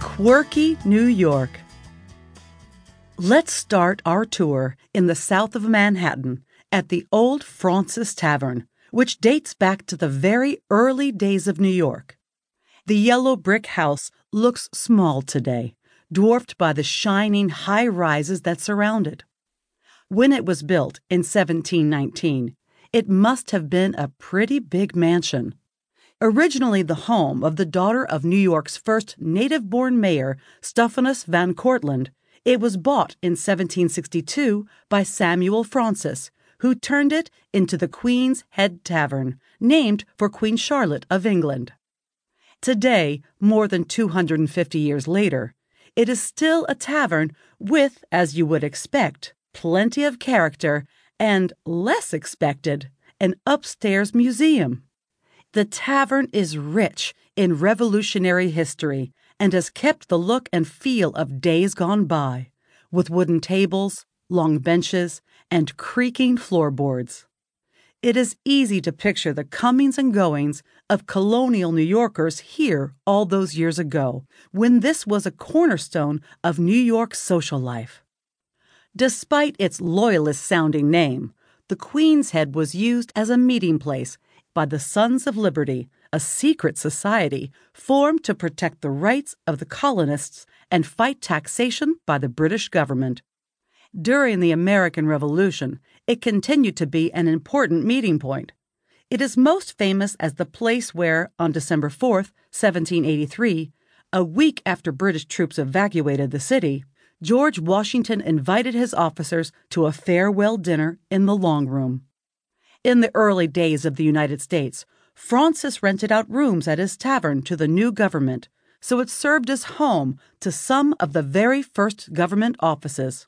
Quirky New York. Let's start our tour in the south of Manhattan at the Old Fraunces Tavern, which dates back to the very early days of New York. The yellow brick house looks small today, dwarfed by the shining high rises that surround it. When it was built in 1719, it must have been a pretty big mansion. Originally the home of the daughter of New York's first native born mayor, Stephanus Van Cortlandt, it was bought in 1762 by Samuel Fraunces, who turned it into the Queen's Head Tavern, named for Queen Charlotte of England. Today, more than 250 years later, it is still a tavern with, as you would expect, plenty of character and, less expected, an upstairs museum. The tavern is rich in revolutionary history and has kept the look and feel of days gone by, with wooden tables, long benches, and creaking floorboards. It is easy to picture the comings and goings of colonial New Yorkers here all those years ago, when this was a cornerstone of New York's social life. Despite its loyalist sounding name, the Queen's Head was used as a meeting place by the Sons of Liberty, a secret society formed to protect the rights of the colonists and fight taxation by the British government. During the American Revolution, it continued to be an important meeting point. It is most famous as the place where, on December 4, 1783, a week after British troops evacuated the city, George Washington invited his officers to a farewell dinner in the Long Room. In the early days of the United States, Fraunces rented out rooms at his tavern to the new government, so it served as home to some of the very first government offices.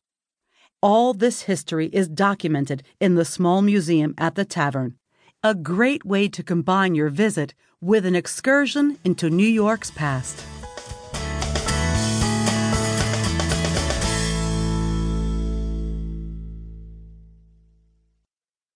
All this history is documented in the small museum at the tavern, a great way to combine your visit with an excursion into New York's past.